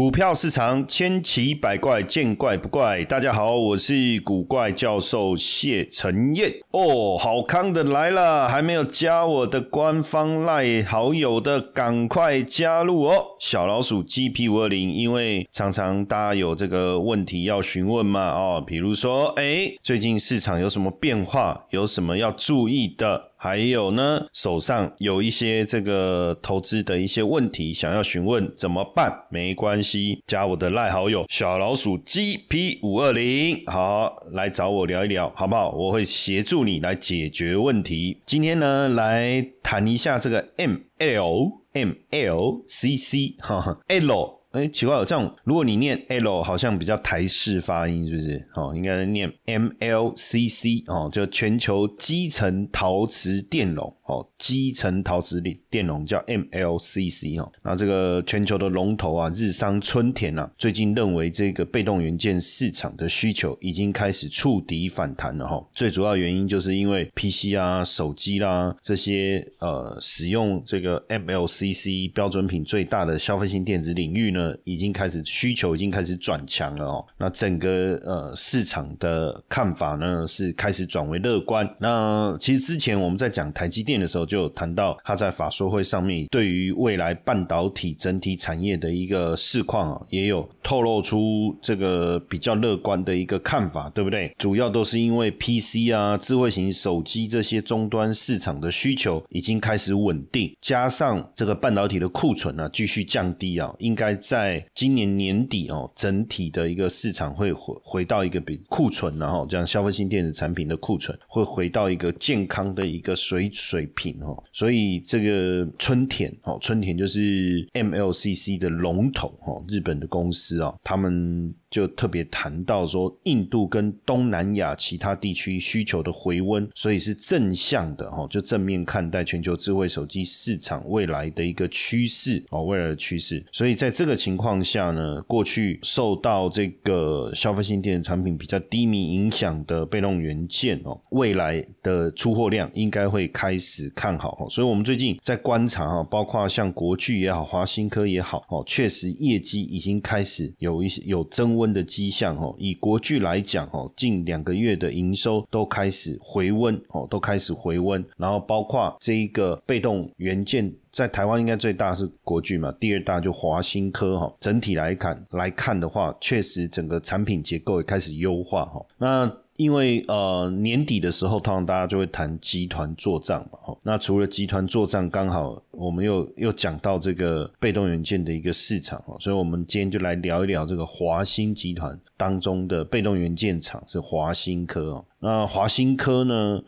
股票市场千奇百怪，见怪不怪。大家好，我是古怪教授谢承彦。哦，好康的来了，还没有加我的官方赖好友的，赶快加入哦！小老鼠 GP 五二零，因为常常大家有这个问题要询问嘛，哦，比如说，哎，最近市场有什么变化，有什么要注意的？还有呢，手上有一些这个投资的一些问题，想要询问怎么办？没关系，加我的赖好友小老鼠 GP 五二零，好来找我聊一聊，好不好？我会协助你来解决问题。今天呢，来谈一下这个 ML MLCC 哈 L。哎，奇怪，这样如果你念 L，好像比较台式发音，是不是？哦，应该念 MLCC 哦，就全球基层陶瓷电容哦，基层陶瓷电电容叫 MLCC 哦。那这个全球的龙头啊，日商春田啊，最近认为这个被动元件市场的需求已经开始触底反弹了哈。最主要原因就是因为 PC 啊、手机啦这些呃使用这个 MLCC 标准品最大的消费性电子领域呢。已经开始需求已经开始转强了哦。那整个呃市场的看法呢是开始转为乐观。那其实之前我们在讲台积电的时候，就有谈到他在法说会上面对于未来半导体整体产业的一个市况啊，也有透露出这个比较乐观的一个看法，对不对？主要都是因为 PC 啊、智慧型手机这些终端市场的需求已经开始稳定，加上这个半导体的库存呢继续降低啊，应该。在今年年底哦，整体的一个市场会回回到一个比库存，然后这样消费性电子产品的库存会回到一个健康的一个水水平哦，所以这个春田哦，春田就是 MLCC 的龙头哦，日本的公司啊，他们。就特别谈到说，印度跟东南亚其他地区需求的回温，所以是正向的哈，就正面看待全球智慧手机市场未来的一个趋势哦，未来的趋势。所以在这个情况下呢，过去受到这个消费性电子产品比较低迷影响的被动元件哦，未来的出货量应该会开始看好哈。所以我们最近在观察哈，包括像国巨也好，华新科也好哦，确实业绩已经开始有一些有增。温的迹象哦，以国巨来讲哦，近两个月的营收都开始回温哦，都开始回温。然后包括这一个被动元件，在台湾应该最大是国巨嘛，第二大就华新科哈。整体来看来看的话，确实整个产品结构也开始优化哈。那因为呃年底的时候，通常大家就会谈集团做账嘛。那除了集团做账，刚好我们又又讲到这个被动元件的一个市场哦，所以我们今天就来聊一聊这个华兴集团当中的被动元件厂是华兴科哦。那华兴科呢，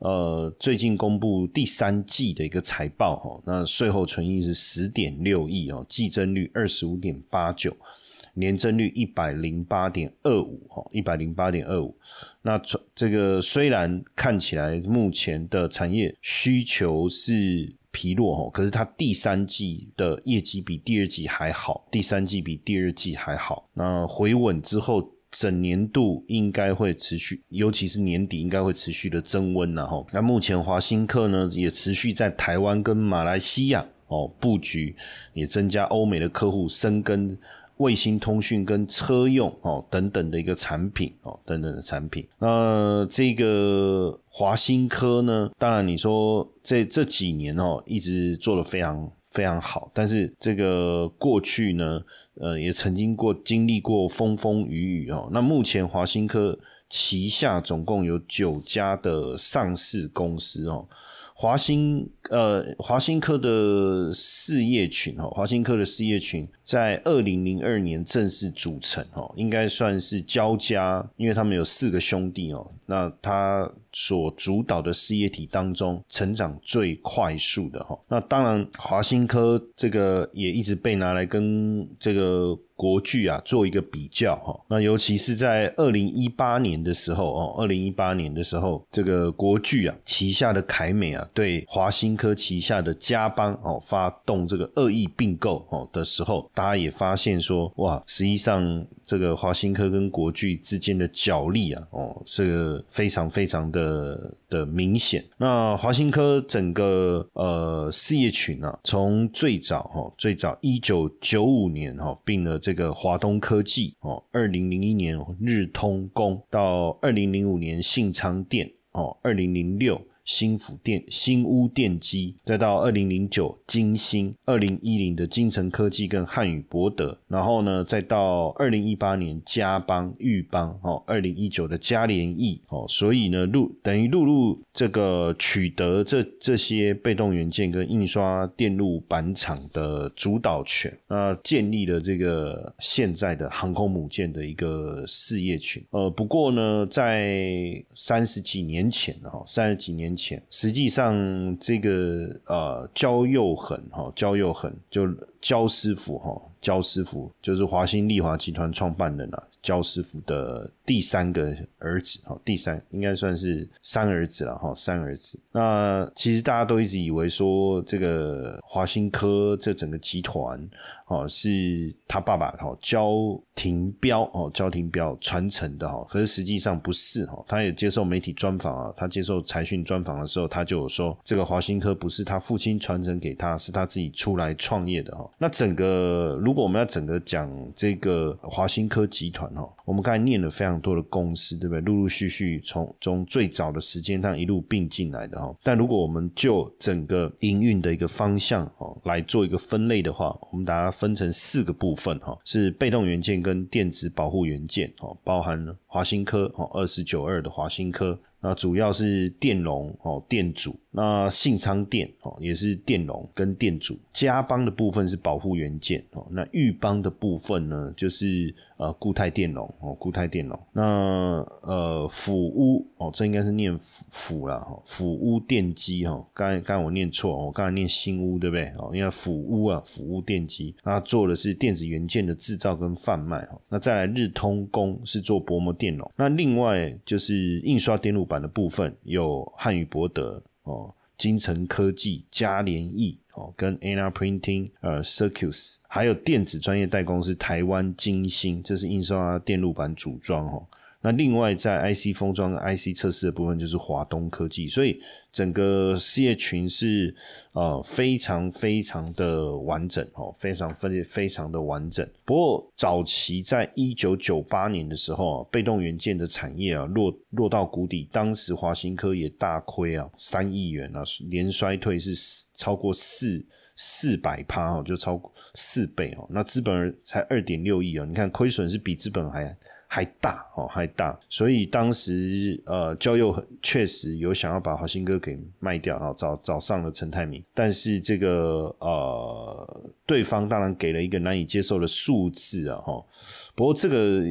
呃，最近公布第三季的一个财报哈，那税后存益是十点六亿哦，季增率二十五点八九。年增率一百零八点二五，哈，一百零八点二五。那这个虽然看起来目前的产业需求是疲弱，哈，可是它第三季的业绩比第二季还好，第三季比第二季还好。那回稳之后，整年度应该会持续，尤其是年底应该会持续的增温了，哈。那目前华新科呢，也持续在台湾跟马来西亚哦布局，也增加欧美的客户生根。卫星通讯跟车用哦等等的一个产品哦等等的产品，那这个华新科呢，当然你说这这几年哦一直做的非常非常好，但是这个过去呢，呃也曾经过经历过风风雨雨哦。那目前华新科旗下总共有九家的上市公司哦。华兴呃，华兴科的事业群哦，华兴科的事业群在二零零二年正式组成哦，应该算是交加，因为他们有四个兄弟哦，那他所主导的事业体当中成长最快速的哈，那当然华兴科这个也一直被拿来跟这个。国巨啊，做一个比较哈，那尤其是在二零一八年的时候哦，二零一八年的时候，这个国巨啊旗下的凯美啊，对华新科旗下的嘉邦哦发动这个恶意并购哦的时候，大家也发现说，哇，实际上这个华新科跟国巨之间的角力啊，哦，是非常非常的的明显。那华新科整个呃事业群啊，从最早哈，最早一九九五年哈并了这个华东科技哦，二零零一年日通工，到二零零五年信昌电哦，二零零六。新福电、新屋电机，再到二零零九金星，二零一零的金城科技跟汉语博德，然后呢，再到二零一八年嘉邦、裕邦，哦，二零一九的嘉联益，哦，所以呢，陆等于陆路这个取得这这些被动元件跟印刷电路板厂的主导权，那建立了这个现在的航空母舰的一个事业群。呃，不过呢，在三十几年前，哈，三十几年。前，实际上这个呃焦又恒哈，焦又恒就焦师傅哈，焦师傅就是华兴利华集团创办人啊，焦师傅的第三个儿子哈，第三应该算是三儿子了哈，三儿子。那其实大家都一直以为说这个华兴科这整个集团哦是他爸爸哈焦廷彪哦焦廷彪传承的哈，可是实际上不是哈。他也接受媒体专访啊，他接受财讯专访的时候，他就有说这个华兴科不是他父亲传承给他，是他自己出来创业的哈。那整个如果我们要整个讲这个华兴科集团哈。我们刚才念了非常多的公司，对不对？陆陆续续从从最早的时间上一路并进来的哈。但如果我们就整个营运的一个方向哦来做一个分类的话，我们把它分成四个部分哈，是被动元件跟电子保护元件哦，包含华新科哦二四九二的华新科。那主要是电容哦，电阻。那信昌电哦，也是电容跟电阻。嘉邦的部分是保护元件哦。那裕邦的部分呢，就是呃固态电容哦，固态电容。那呃辅屋哦，这应该是念辅辅了，辅屋电机哈。刚刚我念错，我刚才念新屋对不对？哦，因为辅屋啊，辅屋电机，那做的是电子元件的制造跟贩卖哈。那再来日通工是做薄膜电容。那另外就是印刷电路板。的部分有汉语博德哦，金城科技、嘉联益哦，跟 Anna Printing 呃 Circus，还有电子专业代工是台湾金星，这是印刷电路板组装哦。那另外在 IC 封装、IC 测试的部分就是华东科技，所以整个事业群是呃非常非常的完整哦，非常非非常的完整。不过早期在一九九八年的时候啊，被动元件的产业啊落落到谷底，当时华新科也大亏啊三亿元啊，连衰退是超过四四百趴哦，就超过四倍哦。那资本才二点六亿啊，你看亏损是比资本还。还大哦，还大，所以当时呃，焦佑确实有想要把华兴哥给卖掉啊，找找上了陈泰明，但是这个呃，对方当然给了一个难以接受的数字啊，哈，不过这个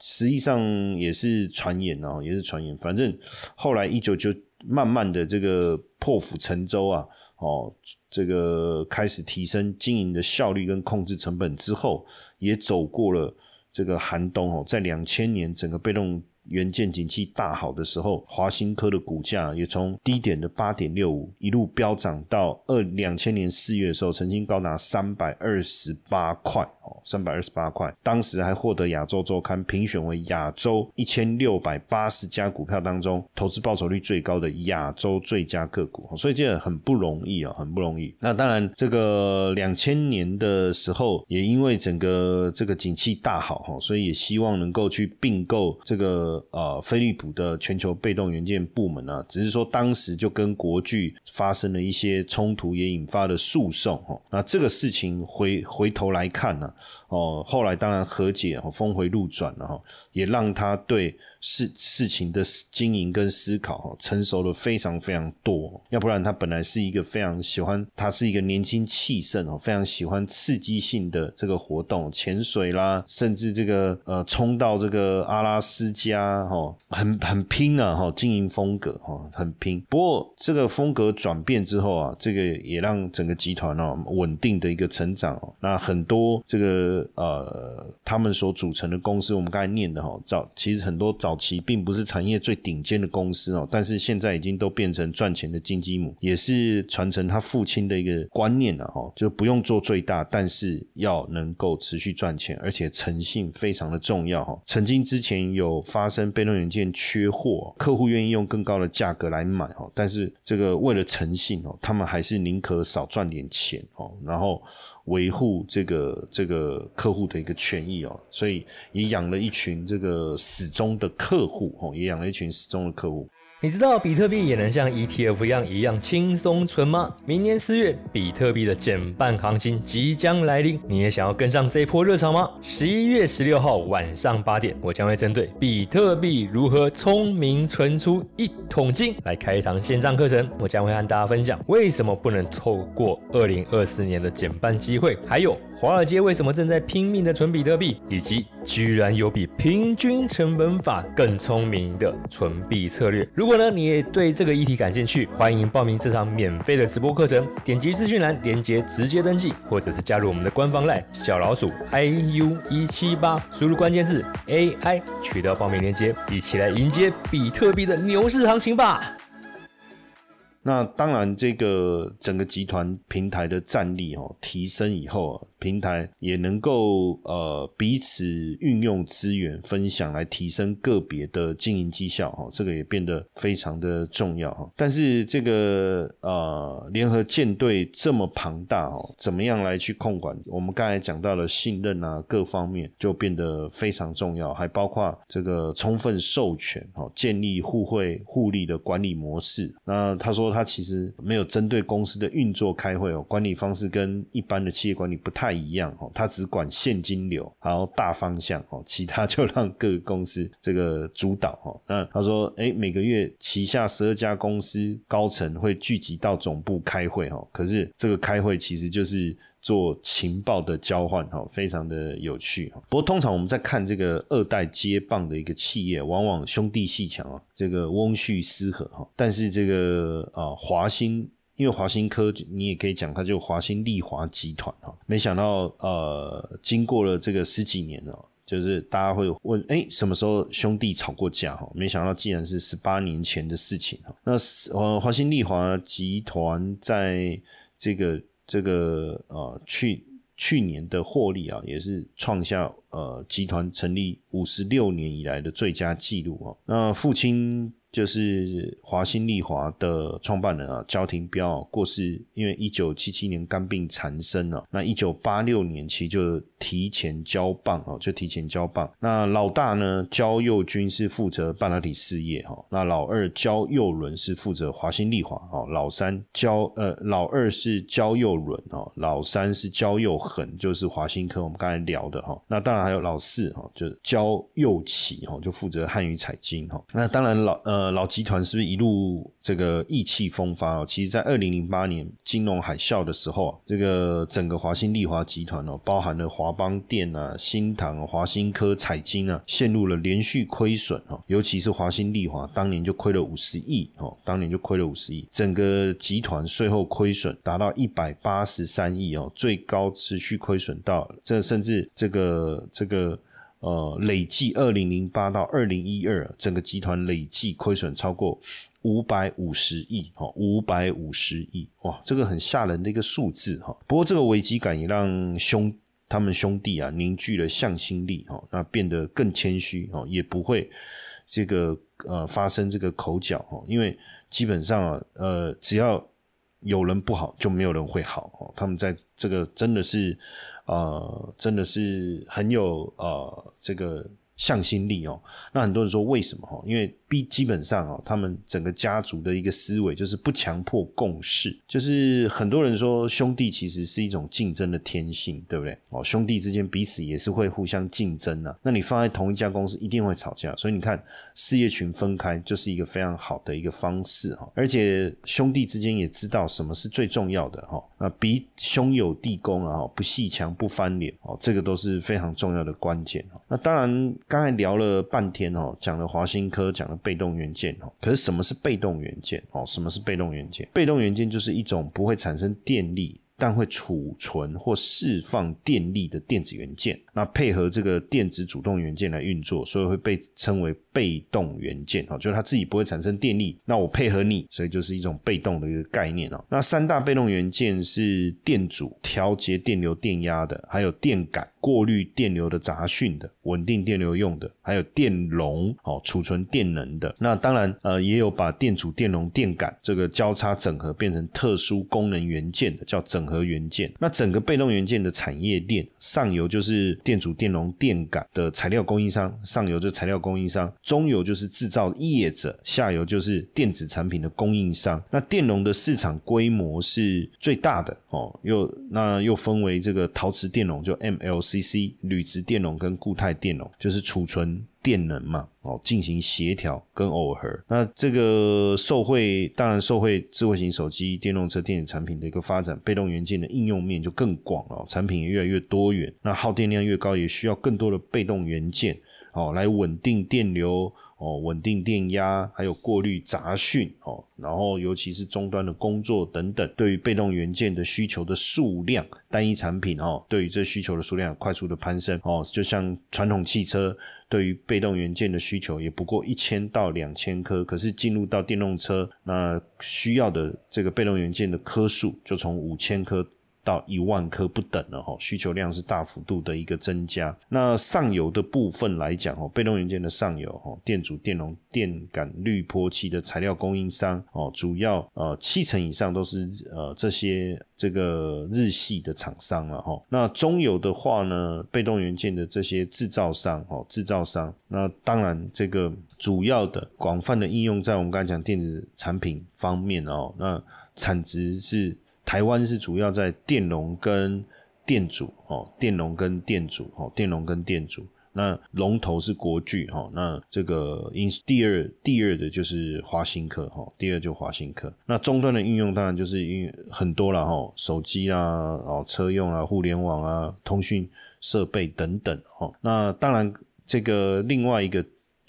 实际上也是传言哦，也是传言，反正后来一九九慢慢的这个破釜沉舟啊，哦，这个开始提升经营的效率跟控制成本之后，也走过了。这个寒冬哦，在两千年整个被动。元件景气大好的时候，华新科的股价也从低点的八点六五一路飙涨到二两千年四月的时候，曾经高达三百二十八块哦，三百二十八块。当时还获得亚洲周刊评选为亚洲一千六百八十家股票当中投资报酬率最高的亚洲最佳个股，所以这很不容易啊，很不容易。那当然，这个两千年的时候，也因为整个这个景气大好哈，所以也希望能够去并购这个。呃，飞利浦的全球被动元件部门呢，只是说当时就跟国巨发生了一些冲突，也引发了诉讼哈。那这个事情回回头来看呢，哦，后来当然和解，哦峰回路转了哈，也让他对事事情的经营跟思考哈成熟了非常非常多。要不然他本来是一个非常喜欢，他是一个年轻气盛哦，非常喜欢刺激性的这个活动，潜水啦，甚至这个呃冲到这个阿拉斯加。家哈很很拼啊哈，经营风格哈很拼。不过这个风格转变之后啊，这个也让整个集团哦稳定的一个成长。那很多这个呃他们所组成的公司，我们刚才念的哈早其实很多早期并不是产业最顶尖的公司哦，但是现在已经都变成赚钱的金鸡母，也是传承他父亲的一个观念了哈，就不用做最大，但是要能够持续赚钱，而且诚信非常的重要哈。曾经之前有发生被动元件缺货，客户愿意用更高的价格来买哦，但是这个为了诚信哦，他们还是宁可少赚点钱哦，然后维护这个这个客户的一个权益哦，所以也养了一群这个死忠的客户哦，也养了一群死忠的客户。你知道比特币也能像 ETF 一样一样轻松存吗？明年四月，比特币的减半行情即将来临，你也想要跟上这一波热潮吗？十一月十六号晚上八点，我将会针对比特币如何聪明存出一桶金来开一堂线上课程。我将会和大家分享为什么不能透过二零二四年的减半机会，还有华尔街为什么正在拼命的存比特币，以及居然有比平均成本法更聪明的存币策略。如如果呢，你也对这个议题感兴趣，欢迎报名这场免费的直播课程。点击资讯栏连接直接登记，或者是加入我们的官方 LINE 小老鼠 iu 一七八，输入关键字 AI 取得报名链接，一起来迎接比特币的牛市行情吧！那当然，这个整个集团平台的战力哦提升以后。平台也能够呃彼此运用资源分享来提升个别的经营绩效哦，这个也变得非常的重要哈。但是这个呃联合舰队这么庞大哦，怎么样来去控管？我们刚才讲到了信任啊，各方面就变得非常重要，还包括这个充分授权哦，建立互惠互利的管理模式。那他说他他其实没有针对公司的运作开会哦，管理方式跟一般的企业管理不太。一样哦，他只管现金流，然后大方向哦，其他就让各个公司这个主导哦。那他说，哎，每个月旗下十二家公司高层会聚集到总部开会哦，可是这个开会其实就是做情报的交换哈，非常的有趣。不过通常我们在看这个二代接棒的一个企业，往往兄弟戏强啊，这个翁婿失和哈，但是这个啊华兴。因为华新科，你也可以讲，它就华新丽华集团哈。没想到，呃，经过了这个十几年了，就是大家会问，哎，什么时候兄弟吵过架哈？没想到，竟然是十八年前的事情哈。那呃，华新丽华集团在这个这个呃去去年的获利啊，也是创下呃集团成立五十六年以来的最佳纪录啊。那父亲。就是华新丽华的创办人啊，焦廷彪过世，因为一九七七年肝病缠身了。那一九八六年其实就提前交棒哦，就提前交棒。那老大呢，焦佑军是负责半导体事业哈。那老二焦佑伦是负责华新丽华哦。老三焦呃，老二是焦佑伦哦，老三是焦佑恒，就是华新科我们刚才聊的哈。那当然还有老四哈，就是焦佑启哈，就负责汉语彩金哈。那当然老呃。呃，老集团是不是一路这个意气风发哦？其实，在二零零八年金融海啸的时候啊，这个整个华兴丽华集团哦，包含了华邦电啊、新唐、华兴科、彩金啊，陷入了连续亏损哦。尤其是华兴丽华，当年就亏了五十亿哦，当年就亏了五十亿，整个集团税后亏损达到一百八十三亿哦，最高持续亏损到这，甚至这个这个。呃，累计二零零八到二零一二，整个集团累计亏损超过五百五十亿，哈，五百五十亿，哇，这个很吓人的一个数字，哈。不过这个危机感也让兄他们兄弟啊凝聚了向心力，哈，那变得更谦虚，哈，也不会这个呃发生这个口角，哈，因为基本上啊，呃，只要。有人不好，就没有人会好哦。他们在这个真的是，呃，真的是很有呃这个向心力哦。那很多人说为什么哈？因为必基本上哦，他们整个家族的一个思维就是不强迫共事，就是很多人说兄弟其实是一种竞争的天性，对不对？哦，兄弟之间彼此也是会互相竞争啊。那你放在同一家公司一定会吵架，所以你看事业群分开就是一个非常好的一个方式哈。而且兄弟之间也知道什么是最重要的哈。那比兄友弟恭啊，不戏墙不翻脸哦，这个都是非常重要的关键那当然刚才聊了半天哦，讲了华新科，讲了。被动元件哦，可是什么是被动元件哦？什么是被动元件？被动元件就是一种不会产生电力。但会储存或释放电力的电子元件，那配合这个电子主动元件来运作，所以会被称为被动元件哦，就是它自己不会产生电力，那我配合你，所以就是一种被动的一个概念哦。那三大被动元件是电阻、调节电流电压的，还有电感、过滤电流的杂讯的，稳定电流用的，还有电容哦，储存电能的。那当然呃，也有把电阻、电容、电感这个交叉整合变成特殊功能元件的，叫整。合元件，那整个被动元件的产业链，上游就是电阻、电容、电感的材料供应商，上游就是材料供应商，中游就是制造业者，下游就是电子产品的供应商。那电容的市场规模是最大的哦，又那又分为这个陶瓷电容，就 M L C C、铝质电容跟固态电容，就是储存。电能嘛，哦，进行协调跟耦合。那这个受惠，当然受惠智慧型手机、电动车电子产品的一个发展，被动元件的应用面就更广了，产品越来越多元。那耗电量越高，也需要更多的被动元件，哦，来稳定电流。哦，稳定电压，还有过滤杂讯，哦，然后尤其是终端的工作等等，对于被动元件的需求的数量，单一产品哦，对于这需求的数量快速的攀升，哦，就像传统汽车对于被动元件的需求也不过一千到两千颗，可是进入到电动车，那需要的这个被动元件的颗数就从五千颗。到一万颗不等了哈，需求量是大幅度的一个增加。那上游的部分来讲哦，被动元件的上游哦，电阻、电容、电感、滤波器的材料供应商哦，主要呃七成以上都是呃这些这个日系的厂商了哈。那中游的话呢，被动元件的这些制造商哦，制造商，那当然这个主要的广泛的应用在我们刚才讲电子产品方面哦，那产值是。台湾是主要在电容跟电阻哦，电容跟电阻哦，电容跟电阻。那龙头是国巨哈，那这个因第二第二的就是华新科哈，第二就华新科。那终端的应用当然就是因很多了哈，手机啊哦，车用啊，互联网啊，通讯设备等等哈。那当然这个另外一个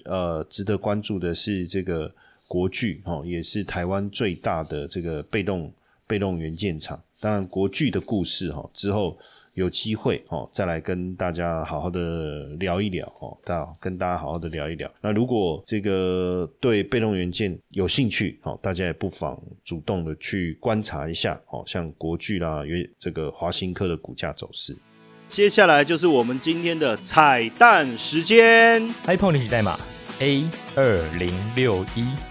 呃值得关注的是这个国巨哈，也是台湾最大的这个被动。被动元件厂，当然国巨的故事哈，之后有机会哦，再来跟大家好好的聊一聊哦，大跟大家好好的聊一聊。那如果这个对被动元件有兴趣哦，大家也不妨主动的去观察一下哦，像国巨啦，约这个华新科的股价走势。接下来就是我们今天的彩蛋时间，iPhone 历史代码 A 二零六一。